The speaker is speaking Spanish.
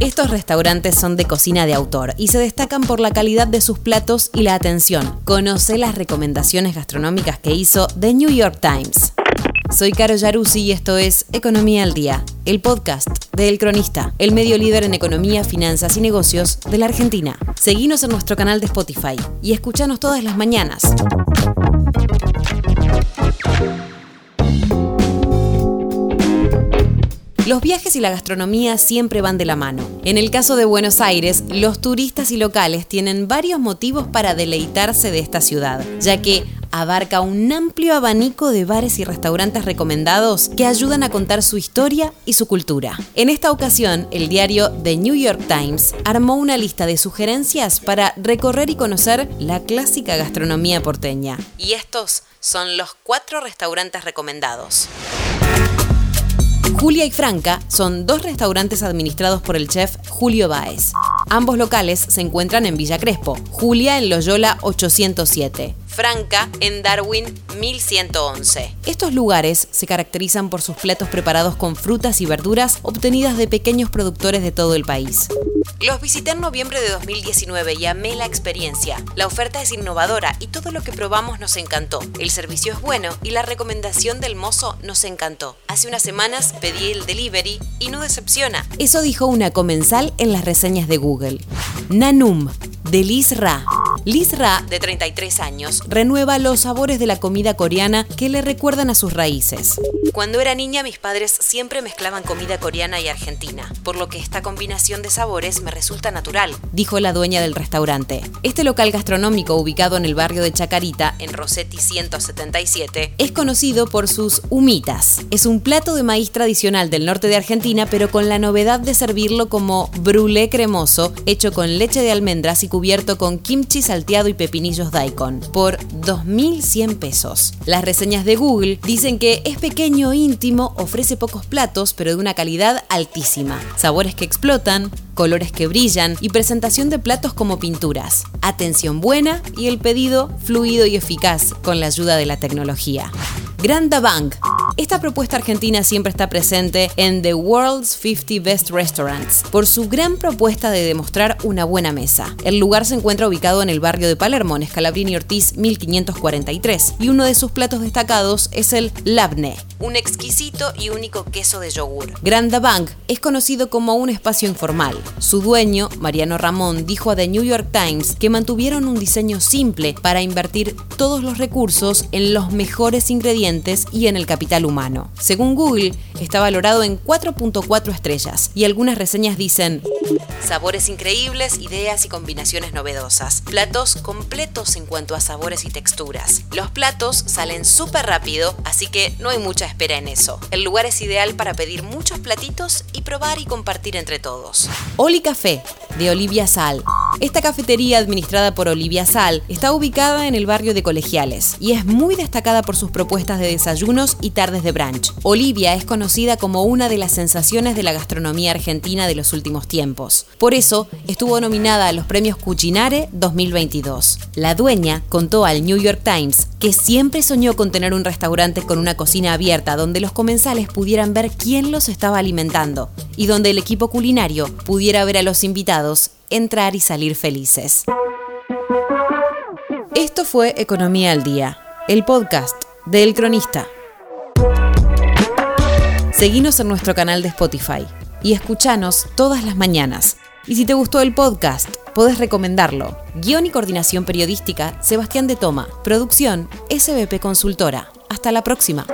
Estos restaurantes son de cocina de autor y se destacan por la calidad de sus platos y la atención. Conoce las recomendaciones gastronómicas que hizo The New York Times. Soy Caro Yaruzzi y esto es Economía al Día, el podcast de El Cronista, el medio líder en economía, finanzas y negocios de la Argentina. Seguinos en nuestro canal de Spotify y escuchanos todas las mañanas. Los viajes y la gastronomía siempre van de la mano. En el caso de Buenos Aires, los turistas y locales tienen varios motivos para deleitarse de esta ciudad, ya que abarca un amplio abanico de bares y restaurantes recomendados que ayudan a contar su historia y su cultura. En esta ocasión, el diario The New York Times armó una lista de sugerencias para recorrer y conocer la clásica gastronomía porteña. Y estos son los cuatro restaurantes recomendados. Julia y Franca son dos restaurantes administrados por el chef Julio Baez. Ambos locales se encuentran en Villa Crespo, Julia en Loyola 807, Franca en Darwin 1111. Estos lugares se caracterizan por sus platos preparados con frutas y verduras obtenidas de pequeños productores de todo el país. Los visité en noviembre de 2019 y amé la experiencia. La oferta es innovadora y todo lo que probamos nos encantó. El servicio es bueno y la recomendación del mozo nos encantó. Hace unas semanas pedí el delivery y no decepciona. Eso dijo una comensal en las reseñas de Google. Nanum, de Liz Ra. Liz Ra, de 33 años, renueva los sabores de la comida coreana que le recuerdan a sus raíces. Cuando era niña mis padres siempre mezclaban comida coreana y argentina, por lo que esta combinación de sabores me resulta natural, dijo la dueña del restaurante. Este local gastronómico ubicado en el barrio de Chacarita, en Rossetti 177, es conocido por sus humitas. Es un plato de maíz tradicional del norte de Argentina, pero con la novedad de servirlo como brulé cremoso, hecho con leche de almendras y cubierto con kimchi salteado y pepinillos daikon, por 2.100 pesos. Las reseñas de Google dicen que es pequeño, íntimo, ofrece pocos platos, pero de una calidad altísima. Sabores que explotan, colores que brillan y presentación de platos como pinturas. Atención buena y el pedido fluido y eficaz con la ayuda de la tecnología. Granda Bank. Esta propuesta argentina siempre está presente en The World's 50 Best Restaurants por su gran propuesta de demostrar una buena mesa. El lugar se encuentra ubicado en el barrio de Palermo, en Scalabrini Ortiz 1543, y uno de sus platos destacados es el labne, un exquisito y único queso de yogur. Granda Bank es conocido como un espacio informal. Su dueño, Mariano Ramón, dijo a The New York Times que mantuvieron un diseño simple para invertir todos los recursos en los mejores ingredientes y en el capital humano. Según Google, está valorado en 4.4 estrellas y algunas reseñas dicen sabores increíbles, ideas y combinaciones novedosas, platos completos en cuanto a sabores y texturas. Los platos salen súper rápido, así que no hay mucha espera en eso. El lugar es ideal para pedir muchos platitos y probar y compartir entre todos. Oli Café, de Olivia Sal. Esta cafetería administrada por Olivia Sal está ubicada en el barrio de Colegiales y es muy destacada por sus propuestas de desayunos y tardes de brunch. Olivia es conocida como una de las sensaciones de la gastronomía argentina de los últimos tiempos. Por eso estuvo nominada a los premios Cucinare 2022. La dueña contó al New York Times que siempre soñó con tener un restaurante con una cocina abierta donde los comensales pudieran ver quién los estaba alimentando y donde el equipo culinario pudiera ver a los invitados entrar y salir felices. Esto fue Economía al Día, el podcast de El Cronista. Seguinos en nuestro canal de Spotify y escuchanos todas las mañanas. Y si te gustó el podcast, podés recomendarlo. Guión y coordinación periodística, Sebastián de Toma. Producción, SBP Consultora. Hasta la próxima.